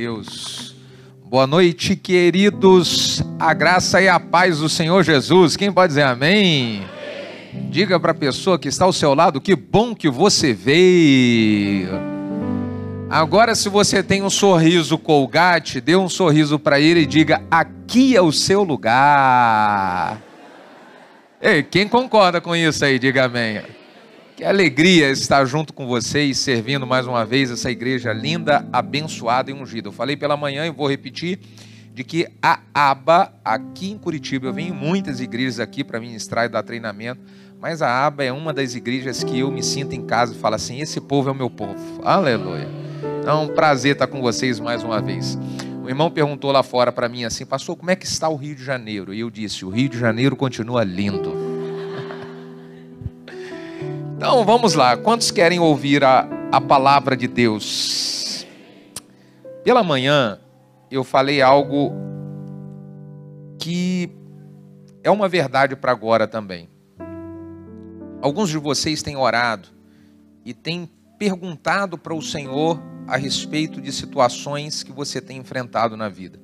Deus. Boa noite, queridos. A graça e a paz do Senhor Jesus. Quem pode dizer amém? amém. Diga para a pessoa que está ao seu lado que bom que você veio. Agora, se você tem um sorriso colgate, dê um sorriso para ele e diga: aqui é o seu lugar. Ei, quem concorda com isso aí, diga amém. Que alegria estar junto com vocês, servindo mais uma vez essa igreja linda, abençoada e ungida. Eu falei pela manhã e vou repetir de que a aba aqui em Curitiba, eu venho em muitas igrejas aqui para ministrar e dar treinamento, mas a aba é uma das igrejas que eu me sinto em casa e falo assim: esse povo é o meu povo. Aleluia. É um prazer estar com vocês mais uma vez. O irmão perguntou lá fora para mim assim, pastor, como é que está o Rio de Janeiro? E eu disse: o Rio de Janeiro continua lindo. Então vamos lá, quantos querem ouvir a, a palavra de Deus? Pela manhã eu falei algo que é uma verdade para agora também. Alguns de vocês têm orado e têm perguntado para o Senhor a respeito de situações que você tem enfrentado na vida.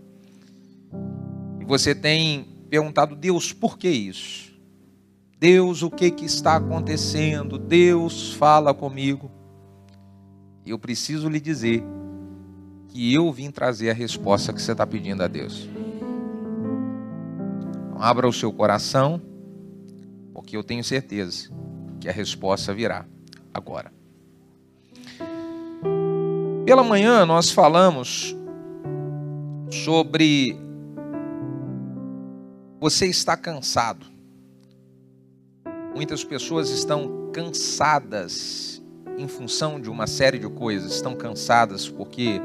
E você tem perguntado, Deus, por que isso? Deus, o que, que está acontecendo? Deus, fala comigo. Eu preciso lhe dizer que eu vim trazer a resposta que você está pedindo a Deus. Então, abra o seu coração, porque eu tenho certeza que a resposta virá agora. Pela manhã nós falamos sobre você está cansado. Muitas pessoas estão cansadas em função de uma série de coisas, estão cansadas porque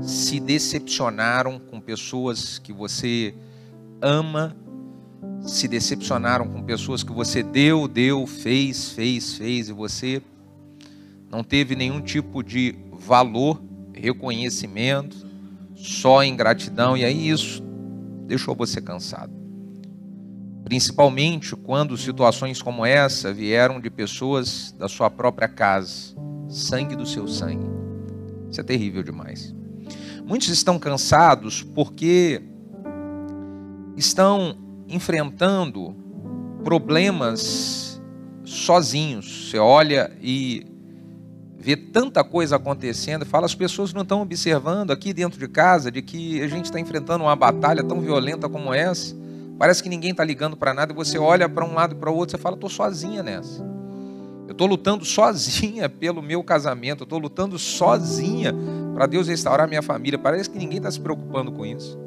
se decepcionaram com pessoas que você ama, se decepcionaram com pessoas que você deu, deu, fez, fez, fez e você não teve nenhum tipo de valor, reconhecimento, só ingratidão, e aí isso deixou você cansado principalmente quando situações como essa vieram de pessoas da sua própria casa, sangue do seu sangue. Isso é terrível demais. Muitos estão cansados porque estão enfrentando problemas sozinhos. Você olha e vê tanta coisa acontecendo, fala, as pessoas não estão observando aqui dentro de casa de que a gente está enfrentando uma batalha tão violenta como essa Parece que ninguém está ligando para nada e você olha para um lado e para o outro e fala: estou sozinha nessa. Eu estou lutando sozinha pelo meu casamento, estou lutando sozinha para Deus restaurar minha família. Parece que ninguém está se preocupando com isso.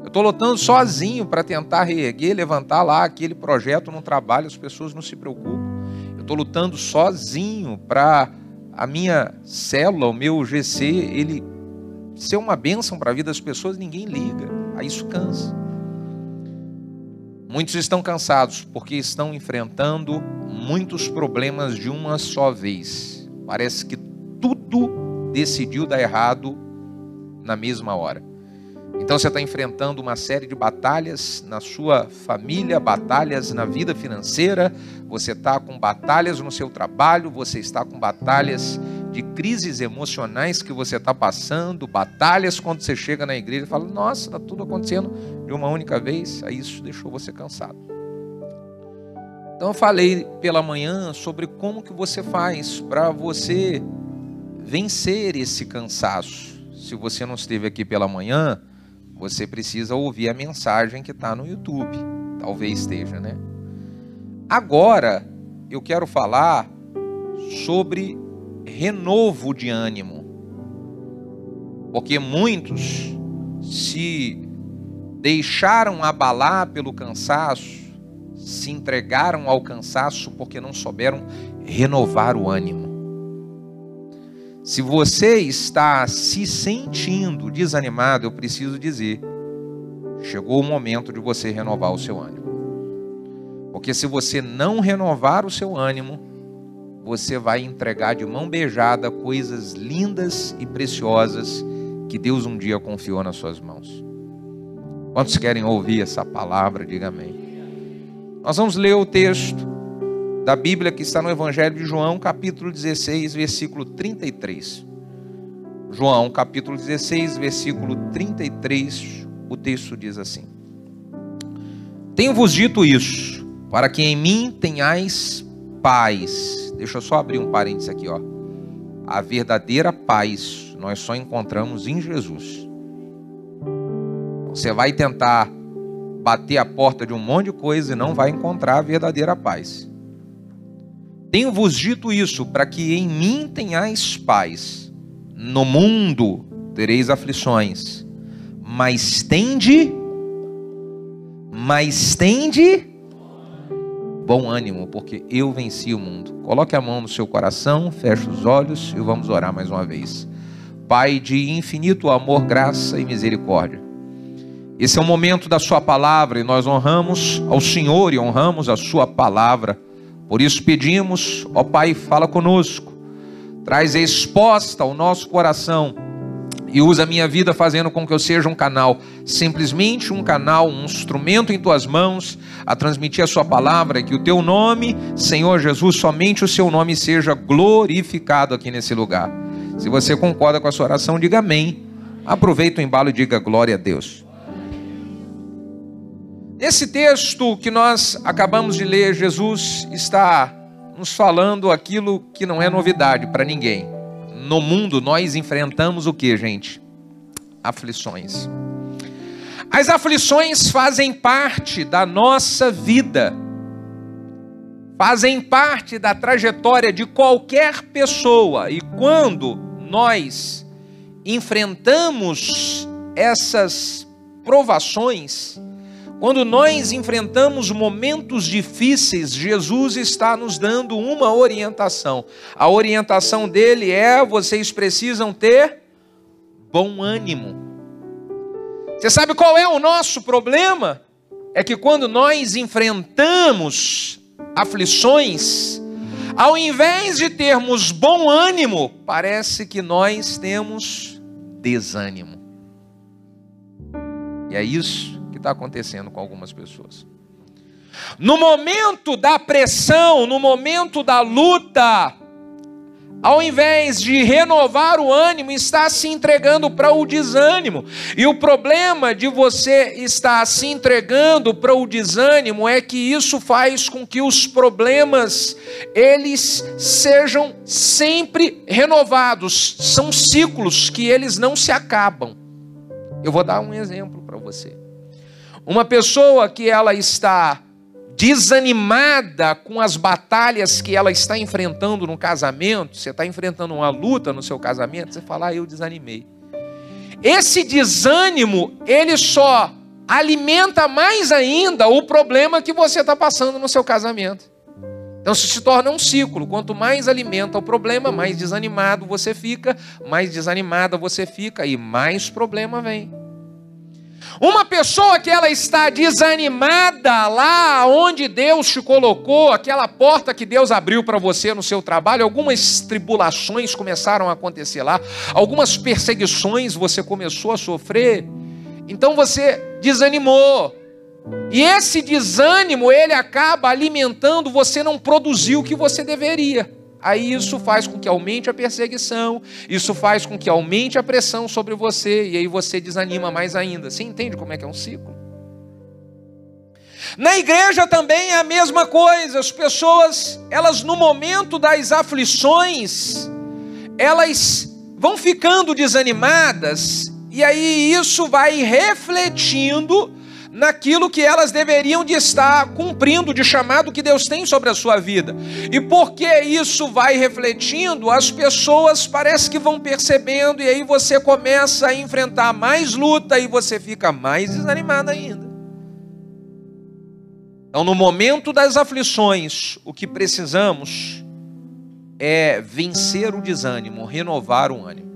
Eu estou lutando sozinho para tentar reerguer, levantar lá aquele projeto no trabalho, as pessoas não se preocupam. Eu estou lutando sozinho para a minha célula, o meu GC, ele ser uma bênção para a vida das pessoas, ninguém liga. Aí isso cansa. Muitos estão cansados porque estão enfrentando muitos problemas de uma só vez. Parece que tudo decidiu dar errado na mesma hora. Então você está enfrentando uma série de batalhas na sua família, batalhas na vida financeira, você está com batalhas no seu trabalho, você está com batalhas de crises emocionais que você está passando, batalhas quando você chega na igreja e fala: Nossa, está tudo acontecendo de uma única vez. Aí isso deixou você cansado. Então eu falei pela manhã sobre como que você faz para você vencer esse cansaço. Se você não esteve aqui pela manhã, você precisa ouvir a mensagem que está no YouTube. Talvez esteja, né? Agora eu quero falar sobre renovo de ânimo. Porque muitos se deixaram abalar pelo cansaço, se entregaram ao cansaço porque não souberam renovar o ânimo. Se você está se sentindo desanimado, eu preciso dizer, chegou o momento de você renovar o seu ânimo. Porque se você não renovar o seu ânimo, você vai entregar de mão beijada coisas lindas e preciosas que Deus um dia confiou nas suas mãos. Quantos querem ouvir essa palavra? Diga amém. Nós vamos ler o texto da Bíblia que está no Evangelho de João, capítulo 16, versículo 33. João capítulo 16, versículo 33, o texto diz assim: Tenho-vos dito isso, para que em mim tenhais paz. Deixa eu só abrir um parênteses aqui, ó. A verdadeira paz nós só encontramos em Jesus. Você vai tentar bater a porta de um monte de coisa e não vai encontrar a verdadeira paz. Tenho-vos dito isso para que em mim tenhais paz. No mundo tereis aflições, mas tende, mas tende bom ânimo, porque eu venci o mundo. Coloque a mão no seu coração, feche os olhos e vamos orar mais uma vez. Pai de infinito amor, graça e misericórdia. Esse é o momento da Sua palavra e nós honramos ao Senhor e honramos a Sua palavra. Por isso pedimos, ó Pai, fala conosco, traz resposta ao nosso coração e usa a minha vida fazendo com que eu seja um canal, simplesmente um canal, um instrumento em tuas mãos, a transmitir a sua palavra, que o teu nome, Senhor Jesus, somente o seu nome seja glorificado aqui nesse lugar. Se você concorda com a sua oração, diga amém. Aproveita o embalo e diga glória a Deus. Nesse texto que nós acabamos de ler, Jesus está nos falando aquilo que não é novidade para ninguém no mundo nós enfrentamos o que, gente? Aflições. As aflições fazem parte da nossa vida, fazem parte da trajetória de qualquer pessoa, e quando nós enfrentamos essas provações, quando nós enfrentamos momentos difíceis, Jesus está nos dando uma orientação. A orientação dele é: vocês precisam ter bom ânimo. Você sabe qual é o nosso problema? É que quando nós enfrentamos aflições, ao invés de termos bom ânimo, parece que nós temos desânimo. E é isso está acontecendo com algumas pessoas. No momento da pressão, no momento da luta, ao invés de renovar o ânimo, está se entregando para o desânimo. E o problema de você estar se entregando para o desânimo é que isso faz com que os problemas eles sejam sempre renovados. São ciclos que eles não se acabam. Eu vou dar um exemplo para você. Uma pessoa que ela está desanimada com as batalhas que ela está enfrentando no casamento, você está enfrentando uma luta no seu casamento, você fala, ah, eu desanimei. Esse desânimo, ele só alimenta mais ainda o problema que você está passando no seu casamento. Então isso se torna um ciclo. Quanto mais alimenta o problema, mais desanimado você fica, mais desanimada você fica e mais problema vem. Uma pessoa que ela está desanimada lá onde Deus te colocou, aquela porta que Deus abriu para você no seu trabalho, algumas tribulações começaram a acontecer lá, algumas perseguições você começou a sofrer, então você desanimou. E esse desânimo, ele acaba alimentando você não produzir o que você deveria. Aí isso faz com que aumente a perseguição, isso faz com que aumente a pressão sobre você, e aí você desanima mais ainda. Você entende como é que é um ciclo? Na igreja também é a mesma coisa, as pessoas, elas no momento das aflições, elas vão ficando desanimadas, e aí isso vai refletindo naquilo que elas deveriam de estar cumprindo de chamado que Deus tem sobre a sua vida. E porque isso vai refletindo, as pessoas parece que vão percebendo e aí você começa a enfrentar mais luta e você fica mais desanimado ainda. Então, no momento das aflições, o que precisamos é vencer o desânimo, renovar o ânimo.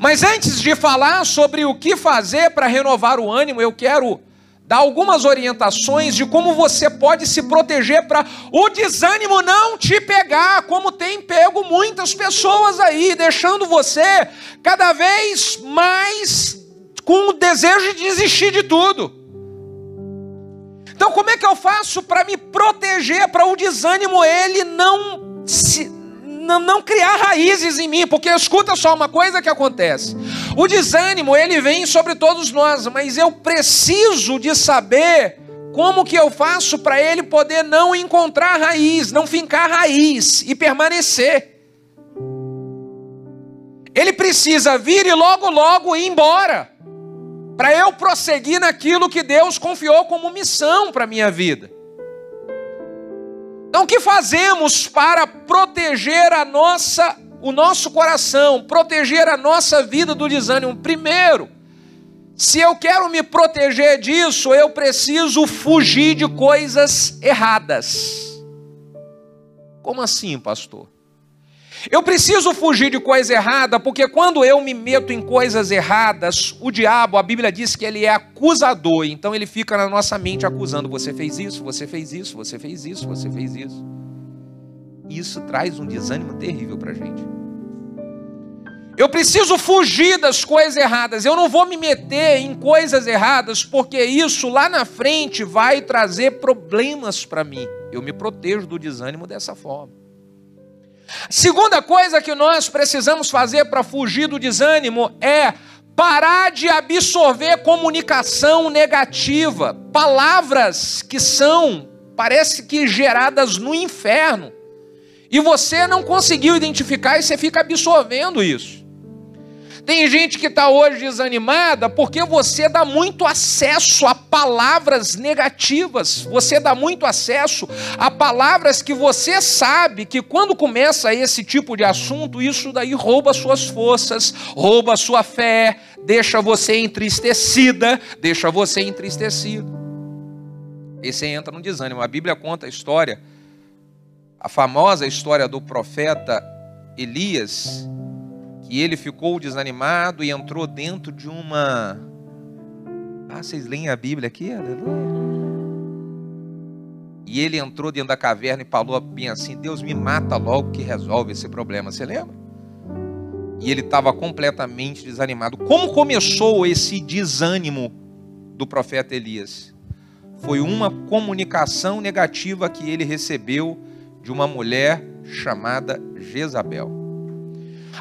Mas antes de falar sobre o que fazer para renovar o ânimo, eu quero dá algumas orientações de como você pode se proteger para o desânimo não te pegar, como tem pego muitas pessoas aí, deixando você cada vez mais com o desejo de desistir de tudo. Então, como é que eu faço para me proteger para o desânimo ele não se não, não criar raízes em mim, porque escuta só uma coisa que acontece. O desânimo, ele vem sobre todos nós, mas eu preciso de saber como que eu faço para ele poder não encontrar raiz, não fincar raiz e permanecer. Ele precisa vir e logo, logo ir embora, para eu prosseguir naquilo que Deus confiou como missão para minha vida. Então, o que fazemos para proteger a nossa, o nosso coração, proteger a nossa vida do desânimo? Primeiro, se eu quero me proteger disso, eu preciso fugir de coisas erradas. Como assim, pastor? Eu preciso fugir de coisa errada, porque quando eu me meto em coisas erradas, o diabo, a Bíblia diz que ele é acusador, então ele fica na nossa mente acusando: você fez isso, você fez isso, você fez isso, você fez isso. Isso traz um desânimo terrível para a gente. Eu preciso fugir das coisas erradas, eu não vou me meter em coisas erradas, porque isso lá na frente vai trazer problemas para mim. Eu me protejo do desânimo dessa forma. Segunda coisa que nós precisamos fazer para fugir do desânimo é parar de absorver comunicação negativa, palavras que são, parece que geradas no inferno. E você não conseguiu identificar e você fica absorvendo isso. Tem gente que está hoje desanimada porque você dá muito acesso a palavras negativas, você dá muito acesso a palavras que você sabe que quando começa esse tipo de assunto, isso daí rouba suas forças, rouba sua fé, deixa você entristecida, deixa você entristecido. E você entra no desânimo. A Bíblia conta a história, a famosa história do profeta Elias, que ele ficou desanimado e entrou dentro de uma. Ah, vocês leem a Bíblia aqui? Aleluia. E ele entrou dentro da caverna e falou bem assim: Deus me mata logo que resolve esse problema. Você lembra? E ele estava completamente desanimado. Como começou esse desânimo do profeta Elias? Foi uma comunicação negativa que ele recebeu de uma mulher chamada Jezabel.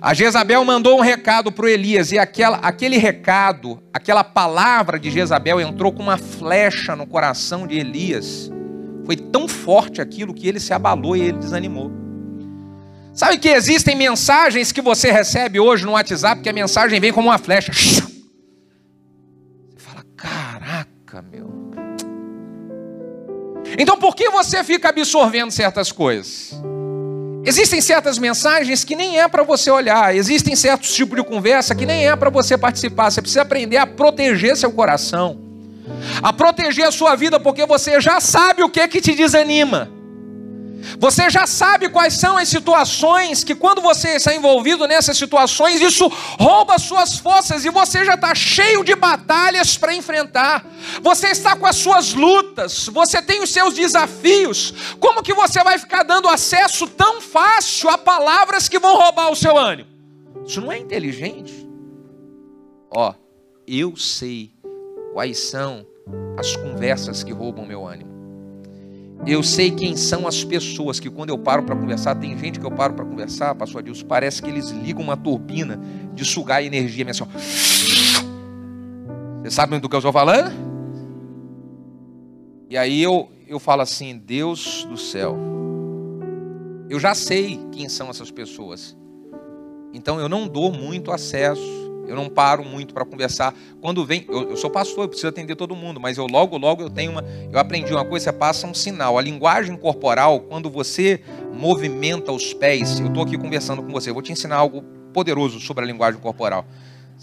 A Jezabel mandou um recado para o Elias, e aquela, aquele recado, aquela palavra de Jezabel entrou com uma flecha no coração de Elias. Foi tão forte aquilo que ele se abalou e ele desanimou. Sabe que existem mensagens que você recebe hoje no WhatsApp que a mensagem vem como uma flecha. Você fala, caraca, meu. Então por que você fica absorvendo certas coisas? Existem certas mensagens que nem é para você olhar, existem certos tipos de conversa que nem é para você participar. Você precisa aprender a proteger seu coração, a proteger a sua vida, porque você já sabe o que que te desanima. Você já sabe quais são as situações que, quando você está envolvido nessas situações, isso rouba suas forças e você já está cheio de batalhas para enfrentar. Você está com as suas lutas, você tem os seus desafios. Como que você vai ficar dando acesso tão fácil a palavras que vão roubar o seu ânimo? Isso não é inteligente. Ó, eu sei quais são as conversas que roubam meu ânimo. Eu sei quem são as pessoas que quando eu paro para conversar, tem gente que eu paro para conversar, pastor Adilson, parece que eles ligam uma turbina de sugar energia, assim, Você sabe do que eu estou falando? E aí eu, eu falo assim, Deus do céu, eu já sei quem são essas pessoas. Então eu não dou muito acesso eu não paro muito para conversar. Quando vem, eu, eu, sou pastor, eu preciso atender todo mundo, mas eu logo, logo eu tenho uma. Eu aprendi uma coisa, você passa um sinal. A linguagem corporal, quando você movimenta os pés, eu estou aqui conversando com você, eu vou te ensinar algo poderoso sobre a linguagem corporal.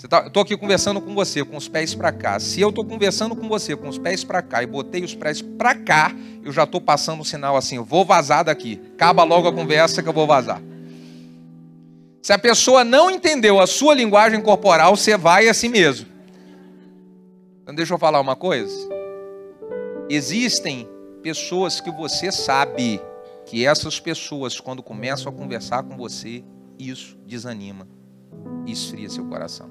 Tá, estou aqui conversando com você com os pés para cá. Se eu estou conversando com você com os pés para cá e botei os pés para cá, eu já estou passando um sinal assim: eu vou vazar daqui. Acaba logo a conversa que eu vou vazar. Se a pessoa não entendeu a sua linguagem corporal, você vai assim mesmo. Então deixa eu falar uma coisa. Existem pessoas que você sabe que essas pessoas, quando começam a conversar com você, isso desanima, esfria seu coração.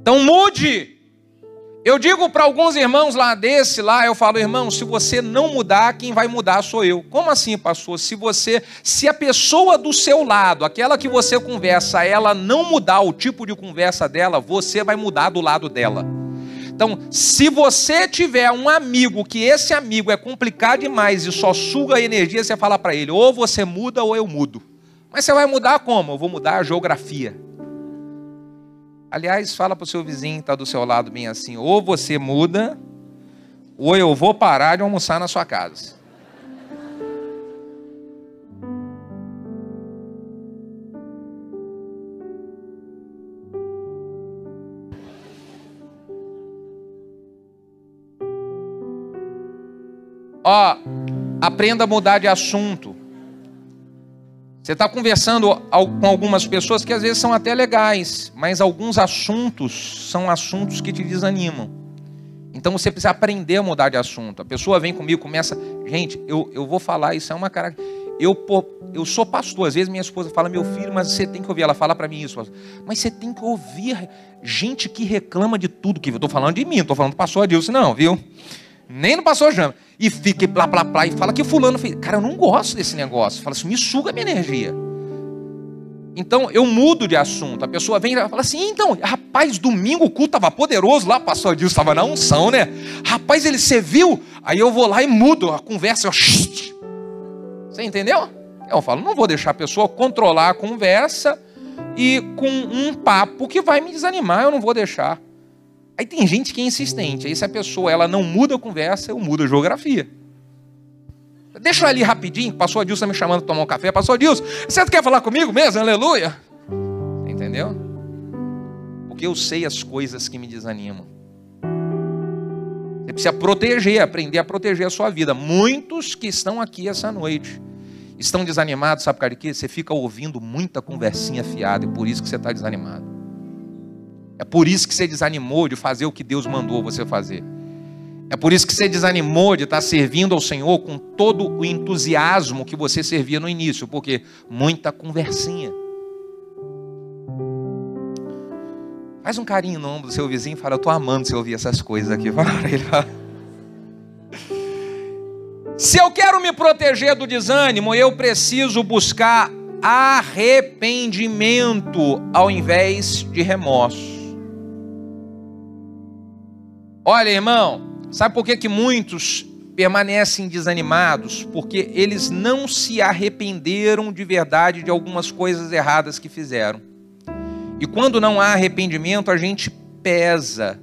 Então mude. Eu digo para alguns irmãos lá desse lá, eu falo, irmão, se você não mudar, quem vai mudar sou eu. Como assim, pastor? Se você, se a pessoa do seu lado, aquela que você conversa, ela não mudar o tipo de conversa dela, você vai mudar do lado dela. Então, se você tiver um amigo que esse amigo é complicado demais e só suga energia, você fala para ele, ou você muda ou eu mudo. Mas você vai mudar como? Eu vou mudar a geografia. Aliás, fala para o seu vizinho que está do seu lado bem assim: ou você muda, ou eu vou parar de almoçar na sua casa. Ó, aprenda a mudar de assunto. Você está conversando com algumas pessoas que às vezes são até legais, mas alguns assuntos são assuntos que te desanimam. Então você precisa aprender a mudar de assunto. A pessoa vem comigo, começa, gente, eu, eu vou falar, isso é uma cara. Eu, eu sou pastor, às vezes minha esposa fala, meu filho, mas você tem que ouvir. Ela fala para mim isso, mas você tem que ouvir gente que reclama de tudo. que Eu estou falando de mim, estou falando do pastor Adilson, não, viu? Nem no pastor Jama. E fica blá blá blá e fala que fulano fez. Cara, eu não gosto desse negócio. Fala assim, me suga a minha energia. Então eu mudo de assunto. A pessoa vem e fala assim: então, rapaz, domingo o culto estava poderoso lá, pastor Adilson estava na unção, né? Rapaz, ele você viu? Aí eu vou lá e mudo a conversa. Eu... Você entendeu? Eu falo: não vou deixar a pessoa controlar a conversa e com um papo que vai me desanimar, eu não vou deixar. Aí tem gente que é insistente. Aí se a pessoa ela não muda a conversa, eu mudo a geografia. Deixa eu ali rapidinho. Passou a Dilson me chamando para tomar um café. Passou a Dilson, você quer falar comigo mesmo? Aleluia. Entendeu? Porque eu sei as coisas que me desanimam. Você precisa proteger, aprender a proteger a sua vida. Muitos que estão aqui essa noite estão desanimados, sabe por causa de quê? Você fica ouvindo muita conversinha fiada e por isso que você está desanimado. É por isso que você desanimou de fazer o que Deus mandou você fazer. É por isso que você desanimou de estar servindo ao Senhor com todo o entusiasmo que você servia no início, porque muita conversinha. Faz um carinho no ombro do seu vizinho e fala: Eu estou amando você ouvir essas coisas aqui. Para ele. Se eu quero me proteger do desânimo, eu preciso buscar arrependimento ao invés de remorso. Olha, irmão, sabe por que, que muitos permanecem desanimados? Porque eles não se arrependeram de verdade de algumas coisas erradas que fizeram. E quando não há arrependimento, a gente pesa.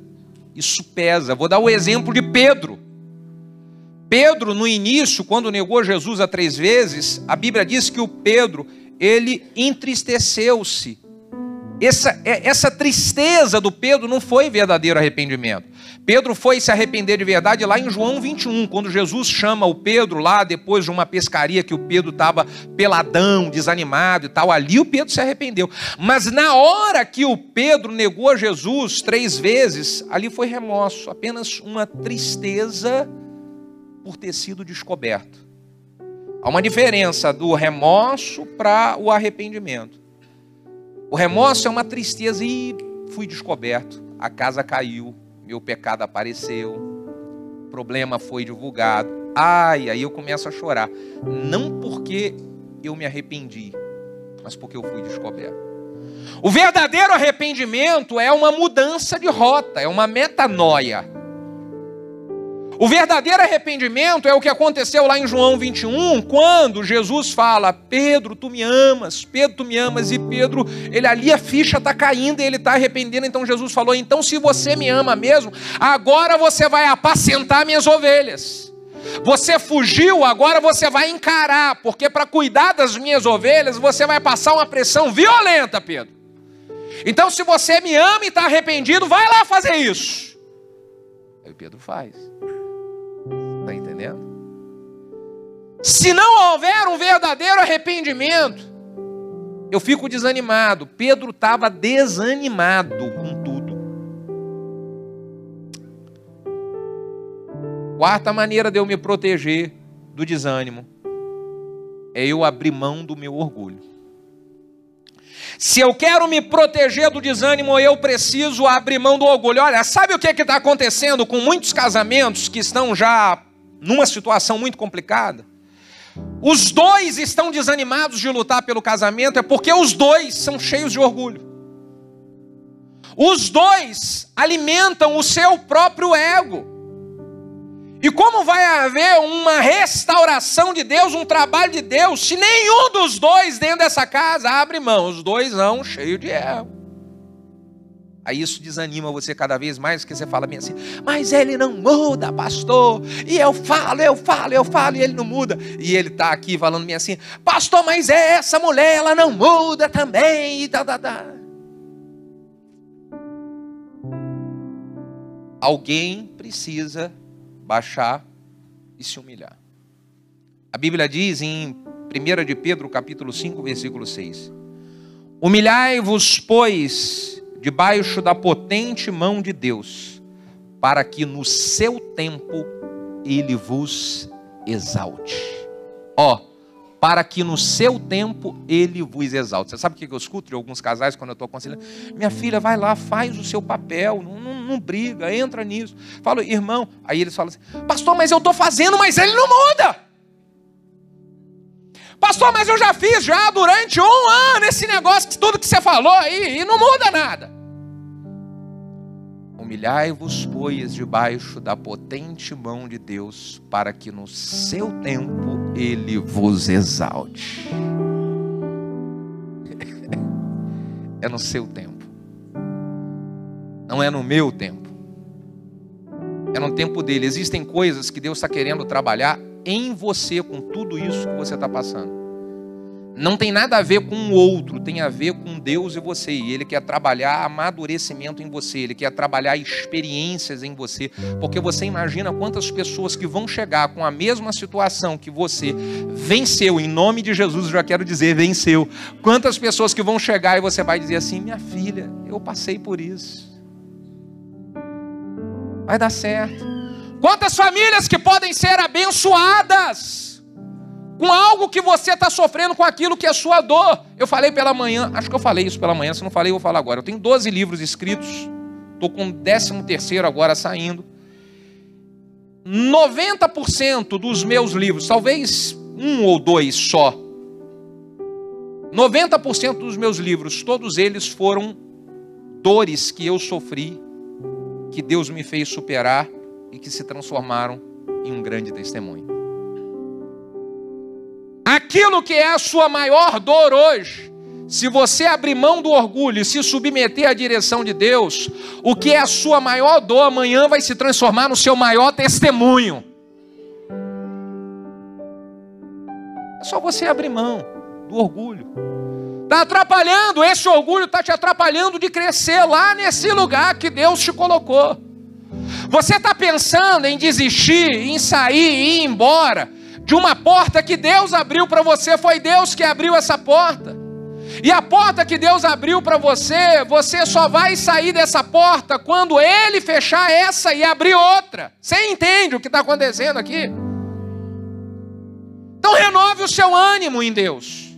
Isso pesa. Vou dar o exemplo de Pedro. Pedro, no início, quando negou Jesus a três vezes, a Bíblia diz que o Pedro, ele entristeceu-se. Essa, é, essa tristeza do Pedro não foi verdadeiro arrependimento. Pedro foi se arrepender de verdade lá em João 21, quando Jesus chama o Pedro lá, depois de uma pescaria que o Pedro estava peladão, desanimado e tal, ali o Pedro se arrependeu. Mas na hora que o Pedro negou a Jesus três vezes, ali foi remorso, apenas uma tristeza por ter sido descoberto. Há uma diferença do remorso para o arrependimento. O remorso é uma tristeza e fui descoberto, a casa caiu, meu pecado apareceu, o problema foi divulgado. Ai, aí eu começo a chorar. Não porque eu me arrependi, mas porque eu fui descoberto. O verdadeiro arrependimento é uma mudança de rota, é uma metanoia. O verdadeiro arrependimento é o que aconteceu lá em João 21, quando Jesus fala: Pedro, tu me amas, Pedro, tu me amas, e Pedro, ele ali a ficha está caindo e ele está arrependendo. Então Jesus falou: Então, se você me ama mesmo, agora você vai apacentar minhas ovelhas. Você fugiu, agora você vai encarar, porque para cuidar das minhas ovelhas você vai passar uma pressão violenta, Pedro. Então, se você me ama e está arrependido, vai lá fazer isso. Aí Pedro faz. Entendendo? Se não houver um verdadeiro arrependimento, eu fico desanimado. Pedro estava desanimado com tudo. Quarta maneira de eu me proteger do desânimo é eu abrir mão do meu orgulho. Se eu quero me proteger do desânimo, eu preciso abrir mão do orgulho. Olha, sabe o que está acontecendo com muitos casamentos que estão já numa situação muito complicada? Os dois estão desanimados de lutar pelo casamento, é porque os dois são cheios de orgulho. Os dois alimentam o seu próprio ego. E como vai haver uma restauração de Deus, um trabalho de Deus, se nenhum dos dois dentro dessa casa abre mão? Os dois são cheios de ego. Aí isso desanima você cada vez mais, porque você fala bem assim, mas ele não muda, pastor. E eu falo, eu falo, eu falo, e ele não muda. E ele está aqui falando bem assim, pastor, mas essa mulher, ela não muda também. E tá, tá, tá. Alguém precisa baixar e se humilhar. A Bíblia diz em 1 de Pedro, capítulo 5, versículo 6: Humilhai-vos, pois, debaixo da potente mão de Deus, para que no seu tempo ele vos exalte. Ó, para que no seu tempo ele vos exalte. Você sabe o que eu escuto de alguns casais quando eu estou aconselhando? Minha filha, vai lá, faz o seu papel, não, não, não briga, entra nisso. Falo, irmão, aí eles falam assim, pastor, mas eu estou fazendo, mas ele não muda. Pastor, mas eu já fiz já durante um ano esse negócio, tudo que você falou aí, e não muda nada. Humilhai-vos, pois, debaixo da potente mão de Deus, para que no seu tempo ele vos exalte. É no seu tempo, não é no meu tempo, é no tempo dele. Existem coisas que Deus está querendo trabalhar em você com tudo isso que você está passando. Não tem nada a ver com o outro, tem a ver com Deus e você. E Ele quer trabalhar amadurecimento em você, Ele quer trabalhar experiências em você. Porque você imagina quantas pessoas que vão chegar com a mesma situação que você venceu, em nome de Jesus, já quero dizer, venceu. Quantas pessoas que vão chegar e você vai dizer assim: minha filha, eu passei por isso. Vai dar certo. Quantas famílias que podem ser abençoadas com algo que você está sofrendo, com aquilo que é sua dor. Eu falei pela manhã, acho que eu falei isso pela manhã, se não falei, eu vou falar agora. Eu tenho 12 livros escritos, estou com o 13 terceiro agora saindo. 90% dos meus livros, talvez um ou dois só, 90% dos meus livros, todos eles foram dores que eu sofri, que Deus me fez superar e que se transformaram em um grande testemunho aquilo que é a sua maior dor hoje, se você abrir mão do orgulho e se submeter à direção de Deus, o que é a sua maior dor amanhã vai se transformar no seu maior testemunho. É só você abrir mão do orgulho. Está atrapalhando, esse orgulho está te atrapalhando de crescer lá nesse lugar que Deus te colocou. Você está pensando em desistir, em sair, em ir embora de uma porta que Deus abriu para você, foi Deus que abriu essa porta. E a porta que Deus abriu para você, você só vai sair dessa porta quando Ele fechar essa e abrir outra. Você entende o que está acontecendo aqui? Então renove o seu ânimo em Deus.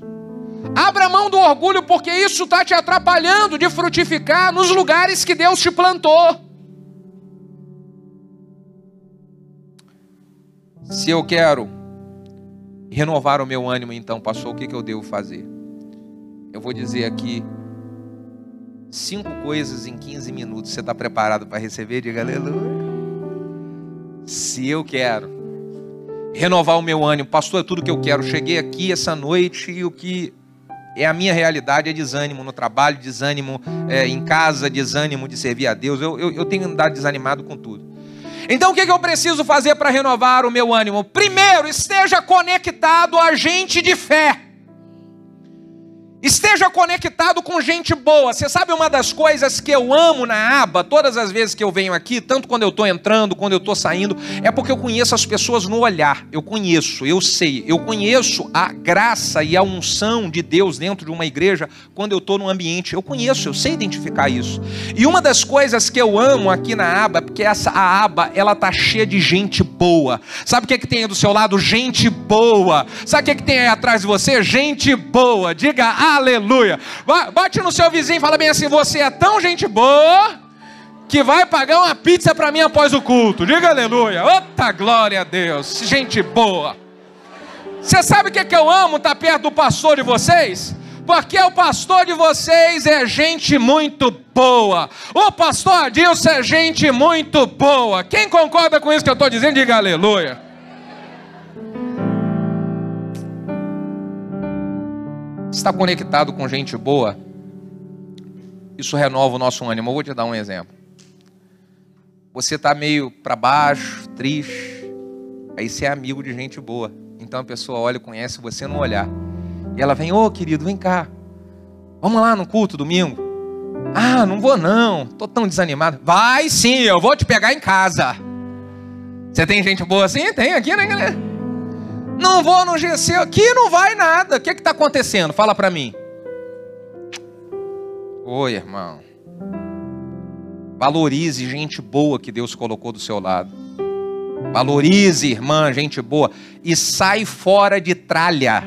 Abra mão do orgulho, porque isso está te atrapalhando de frutificar nos lugares que Deus te plantou. Se eu quero renovar o meu ânimo, então, pastor, o que, que eu devo fazer? Eu vou dizer aqui cinco coisas em 15 minutos. Você está preparado para receber? Diga aleluia. Se eu quero renovar o meu ânimo, pastor, é tudo que eu quero. Cheguei aqui essa noite e o que é a minha realidade é desânimo no trabalho, desânimo é, em casa, desânimo de servir a Deus. Eu, eu, eu tenho andado desanimado com tudo. Então o que eu preciso fazer para renovar o meu ânimo? Primeiro, esteja conectado a gente de fé. Esteja conectado com gente boa. Você sabe uma das coisas que eu amo na aba, todas as vezes que eu venho aqui, tanto quando eu estou entrando, quando eu estou saindo, é porque eu conheço as pessoas no olhar. Eu conheço, eu sei. Eu conheço a graça e a unção de Deus dentro de uma igreja quando eu estou no ambiente. Eu conheço, eu sei identificar isso. E uma das coisas que eu amo aqui na aba, porque essa a aba, ela tá cheia de gente boa. Sabe o que, é que tem aí do seu lado? Gente boa. Sabe o que, é que tem aí atrás de você? Gente boa. Diga, aleluia. Bate no seu vizinho e fala bem assim: você é tão gente boa que vai pagar uma pizza para mim após o culto. Diga aleluia. Outra glória a Deus. Gente boa. Você sabe o que, é que eu amo estar tá perto do pastor de vocês? Porque o pastor de vocês é gente muito boa. O pastor Adilson é gente muito boa. Quem concorda com isso que eu estou dizendo, diga aleluia. Está conectado com gente boa? Isso renova o nosso ânimo. Eu vou te dar um exemplo você está meio para baixo, triste, aí você é amigo de gente boa. Então a pessoa olha e conhece você no olhar. E ela vem, ô oh, querido, vem cá. Vamos lá no culto domingo. Ah, não vou não, tô tão desanimado. Vai sim, eu vou te pegar em casa. Você tem gente boa assim? Tem aqui, né, galera? Não vou no GC, aqui não vai nada. O que está acontecendo? Fala para mim. Oi, irmão. Valorize gente boa que Deus colocou do seu lado. Valorize, irmã, gente boa. E sai fora de tralha.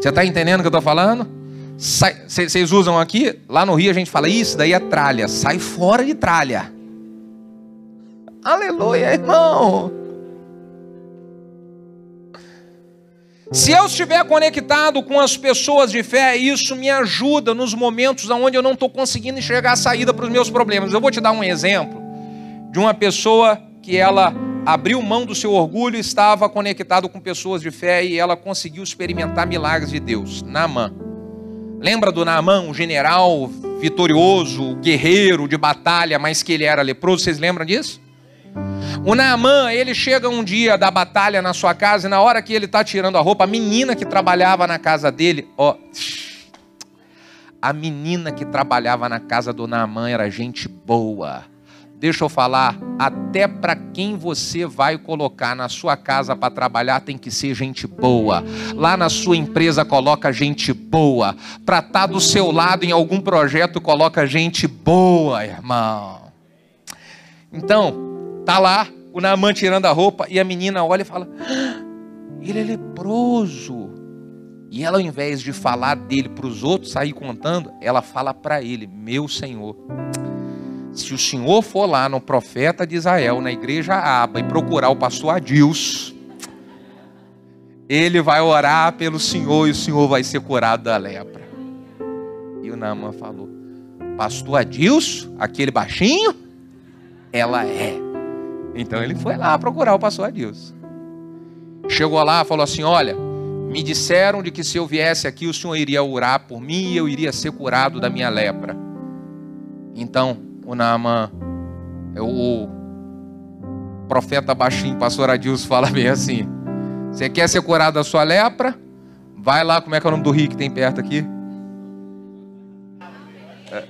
Você está entendendo o que eu estou falando? Vocês usam aqui? Lá no Rio a gente fala, isso daí é tralha. Sai fora de tralha. Aleluia, irmão. Se eu estiver conectado com as pessoas de fé, isso me ajuda nos momentos onde eu não estou conseguindo enxergar a saída para os meus problemas. Eu vou te dar um exemplo de uma pessoa que ela abriu mão do seu orgulho, estava conectado com pessoas de fé e ela conseguiu experimentar milagres de Deus. Naamã. Lembra do Naamã, um general vitorioso, guerreiro de batalha, mas que ele era leproso? Vocês lembram disso? O Naamã, ele chega um dia da batalha na sua casa e na hora que ele está tirando a roupa, a menina que trabalhava na casa dele, ó, a menina que trabalhava na casa do Naamã era gente boa. Deixa eu falar, até para quem você vai colocar na sua casa para trabalhar tem que ser gente boa. Lá na sua empresa coloca gente boa. Para estar tá do seu lado em algum projeto coloca gente boa, irmão. Então, Tá lá o Naamã tirando a roupa e a menina olha e fala: ah, ele é leproso. E ela, ao invés de falar dele para os outros, sair contando, ela fala para ele: Meu Senhor, se o senhor for lá no profeta de Israel, na igreja Aba, e procurar o pastor Adils, ele vai orar pelo senhor e o senhor vai ser curado da lepra. E o Naamã falou: Pastor Adils, aquele baixinho, ela é. Então ele foi lá procurar o pastor Adilson. Chegou lá, falou assim: Olha, me disseram de que se eu viesse aqui o senhor iria orar por mim e eu iria ser curado da minha lepra. Então o Naaman, o profeta baixinho, pastor Adilson, fala bem assim: Você quer ser curado da sua lepra? Vai lá, como é que é o nome do rio que tem perto aqui? É.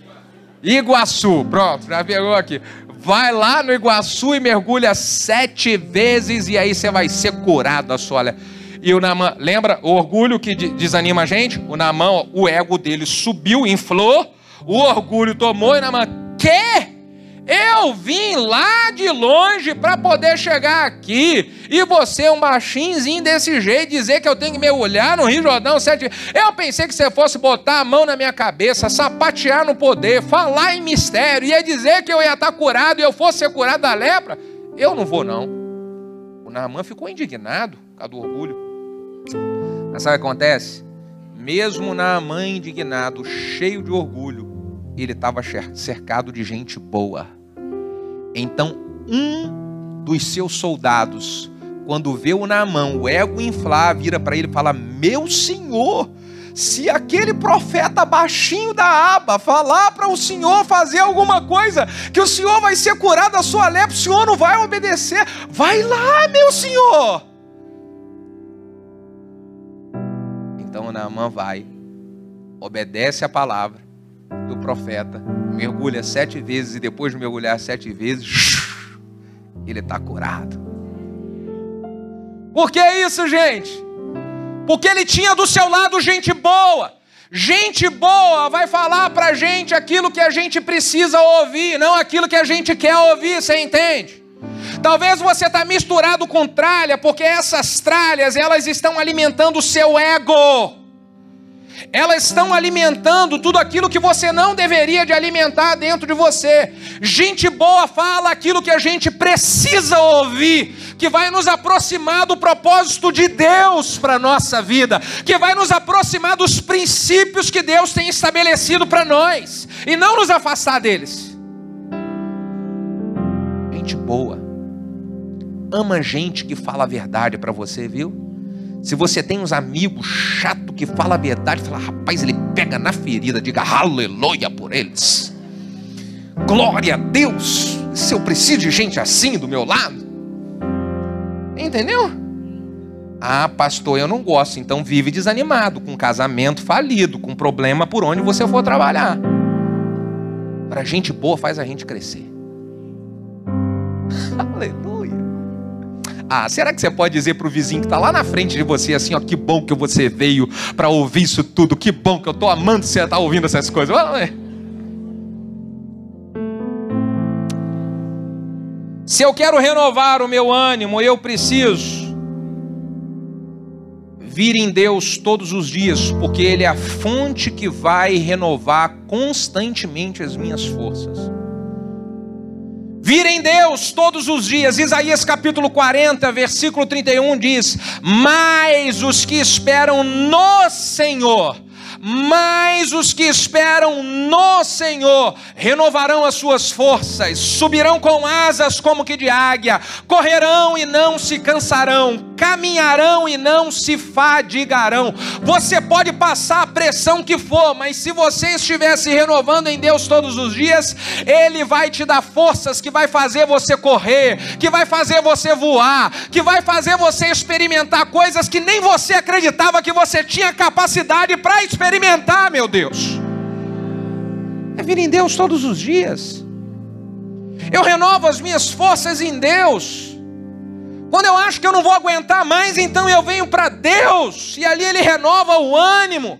Iguaçu, pronto, já pegou aqui vai lá no Iguaçu e mergulha sete vezes e aí você vai ser curado da sua e o Namã, lembra o orgulho que desanima a gente? O Namã, o ego dele subiu, inflou, o orgulho tomou e Namã, que? Eu vim lá de longe para poder chegar aqui. E você, um baixinhozinho desse jeito, dizer que eu tenho que mergulhar no Rio Jordão sete Eu pensei que você fosse botar a mão na minha cabeça, sapatear no poder, falar em mistério, ia dizer que eu ia estar curado e eu fosse ser curado da lepra. Eu não vou, não. O Naamã ficou indignado por causa do orgulho. Mas sabe o que acontece? Mesmo Naamã indignado, cheio de orgulho, ele estava cercado de gente boa então, um dos seus soldados, quando vê o Naamã, o ego inflar, vira para ele e fala: Meu senhor, se aquele profeta baixinho da aba falar para o senhor fazer alguma coisa, que o senhor vai ser curado da sua lepra, o senhor não vai obedecer, vai lá, meu senhor. Então Naamã vai, obedece a palavra do profeta, mergulha sete vezes e depois de mergulhar sete vezes, ele está curado. Por que isso, gente? Porque ele tinha do seu lado gente boa. Gente boa vai falar para gente aquilo que a gente precisa ouvir, não aquilo que a gente quer ouvir, você entende? Talvez você está misturado com tralha, porque essas tralhas elas estão alimentando o seu ego. Elas estão alimentando tudo aquilo que você não deveria de alimentar dentro de você. Gente boa fala aquilo que a gente precisa ouvir, que vai nos aproximar do propósito de Deus para nossa vida, que vai nos aproximar dos princípios que Deus tem estabelecido para nós e não nos afastar deles. Gente boa ama gente que fala a verdade para você, viu? Se você tem uns amigos chato que fala a verdade, fala, rapaz, ele pega na ferida, diga aleluia por eles. Glória a Deus. Se eu preciso de gente assim do meu lado. Entendeu? Ah, pastor, eu não gosto. Então vive desanimado, com casamento falido, com problema por onde você for trabalhar. Para gente boa faz a gente crescer. Aleluia. Ah, será que você pode dizer para o vizinho que está lá na frente de você assim, ó, que bom que você veio para ouvir isso tudo, que bom que eu estou amando você estar tá ouvindo essas coisas. Se eu quero renovar o meu ânimo, eu preciso vir em Deus todos os dias, porque Ele é a fonte que vai renovar constantemente as minhas forças. Virem Deus todos os dias. Isaías capítulo 40, versículo 31 diz: Mas os que esperam no Senhor mas os que esperam no Senhor renovarão as suas forças, subirão com asas como que de águia, correrão e não se cansarão, caminharão e não se fadigarão. Você pode passar a pressão que for, mas se você estiver se renovando em Deus todos os dias, Ele vai te dar forças que vai fazer você correr, que vai fazer você voar, que vai fazer você experimentar coisas que nem você acreditava que você tinha capacidade para experimentar experimentar, meu Deus. É vir em Deus todos os dias. Eu renovo as minhas forças em Deus. Quando eu acho que eu não vou aguentar mais, então eu venho para Deus, e ali Ele renova o ânimo.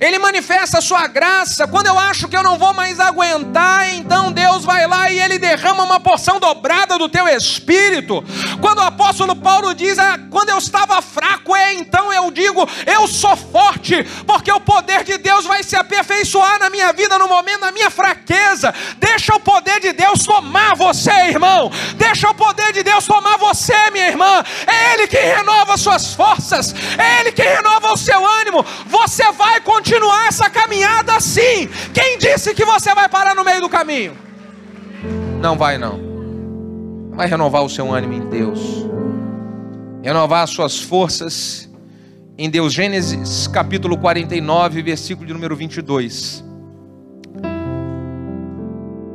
Ele manifesta a sua graça. Quando eu acho que eu não vou mais aguentar, então Deus vai lá e ele derrama uma porção dobrada do teu espírito. Quando o apóstolo Paulo diz, ah, quando eu estava fraco, é então eu digo, eu sou forte, porque o poder de Deus vai se aperfeiçoar na minha vida no momento da minha fraqueza. Deixa o poder de Deus tomar você, irmão. Deixa o poder de Deus tomar você, minha irmã. É Ele que renova suas forças, é Ele que renova o seu ânimo. Você vai com continuar essa caminhada assim. Quem disse que você vai parar no meio do caminho? Não vai não. Vai renovar o seu ânimo em Deus. Renovar as suas forças em Deus. Gênesis capítulo 49, versículo de número 22.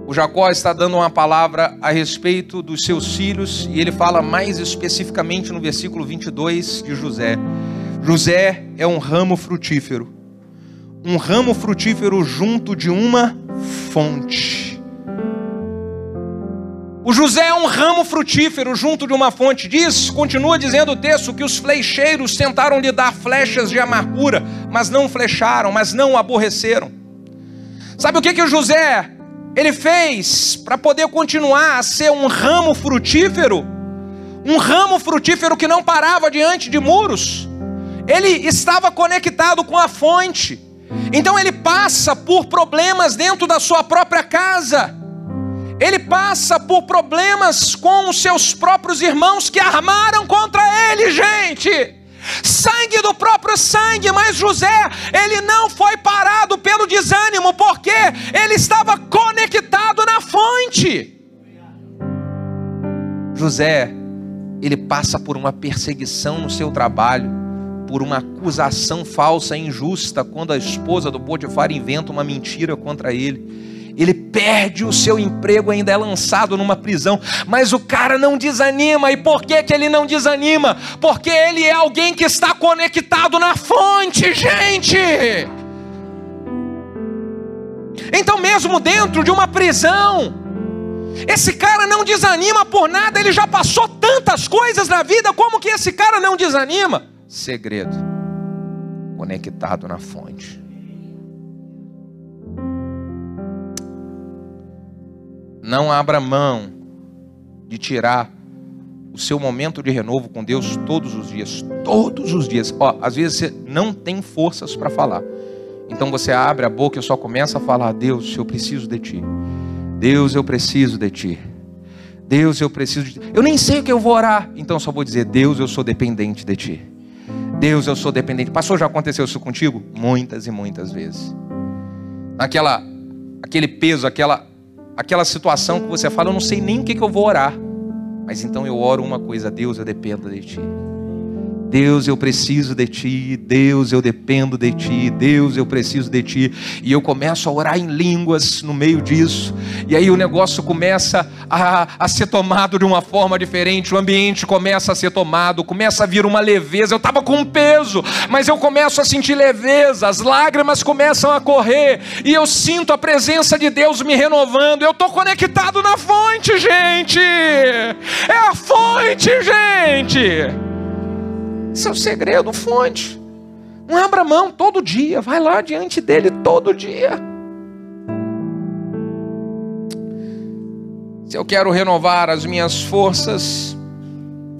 O Jacó está dando uma palavra a respeito dos seus filhos e ele fala mais especificamente no versículo 22 de José. José é um ramo frutífero um ramo frutífero junto de uma fonte. O José é um ramo frutífero junto de uma fonte. Diz, continua dizendo o texto, que os flecheiros tentaram lhe dar flechas de amargura, mas não flecharam, mas não o aborreceram. Sabe o que, que o José ele fez para poder continuar a ser um ramo frutífero? Um ramo frutífero que não parava diante de muros. Ele estava conectado com a fonte. Então ele passa por problemas dentro da sua própria casa. Ele passa por problemas com os seus próprios irmãos que armaram contra ele, gente. Sangue do próprio sangue, mas José, ele não foi parado pelo desânimo, porque ele estava conectado na fonte. José, ele passa por uma perseguição no seu trabalho por uma acusação falsa e injusta quando a esposa do Potifar inventa uma mentira contra ele. Ele perde o seu emprego, ainda é lançado numa prisão, mas o cara não desanima. E por que, que ele não desanima? Porque ele é alguém que está conectado na fonte, gente. Então, mesmo dentro de uma prisão, esse cara não desanima por nada, ele já passou tantas coisas na vida, como que esse cara não desanima? Segredo conectado na fonte. Não abra mão de tirar o seu momento de renovo com Deus todos os dias, todos os dias. Ó, às vezes você não tem forças para falar. Então você abre a boca e só começa a falar: Deus, eu preciso de ti. Deus, eu preciso de ti. Deus, eu preciso de. Eu nem sei o que eu vou orar, então só vou dizer: Deus, eu sou dependente de ti. Deus, eu sou dependente. Pastor, já aconteceu isso contigo? Muitas e muitas vezes. Aquela, aquele peso, aquela, aquela situação que você fala, eu não sei nem o que, que eu vou orar. Mas então eu oro uma coisa, Deus, eu dependo de Ti. Deus, eu preciso de ti. Deus, eu dependo de ti. Deus, eu preciso de ti. E eu começo a orar em línguas no meio disso. E aí o negócio começa a, a ser tomado de uma forma diferente. O ambiente começa a ser tomado. Começa a vir uma leveza. Eu estava com peso, mas eu começo a sentir leveza. As lágrimas começam a correr. E eu sinto a presença de Deus me renovando. Eu estou conectado na fonte, gente. É a fonte, gente. Esse é o segredo, fonte. Não abra mão todo dia, vai lá diante dele todo dia. Se eu quero renovar as minhas forças,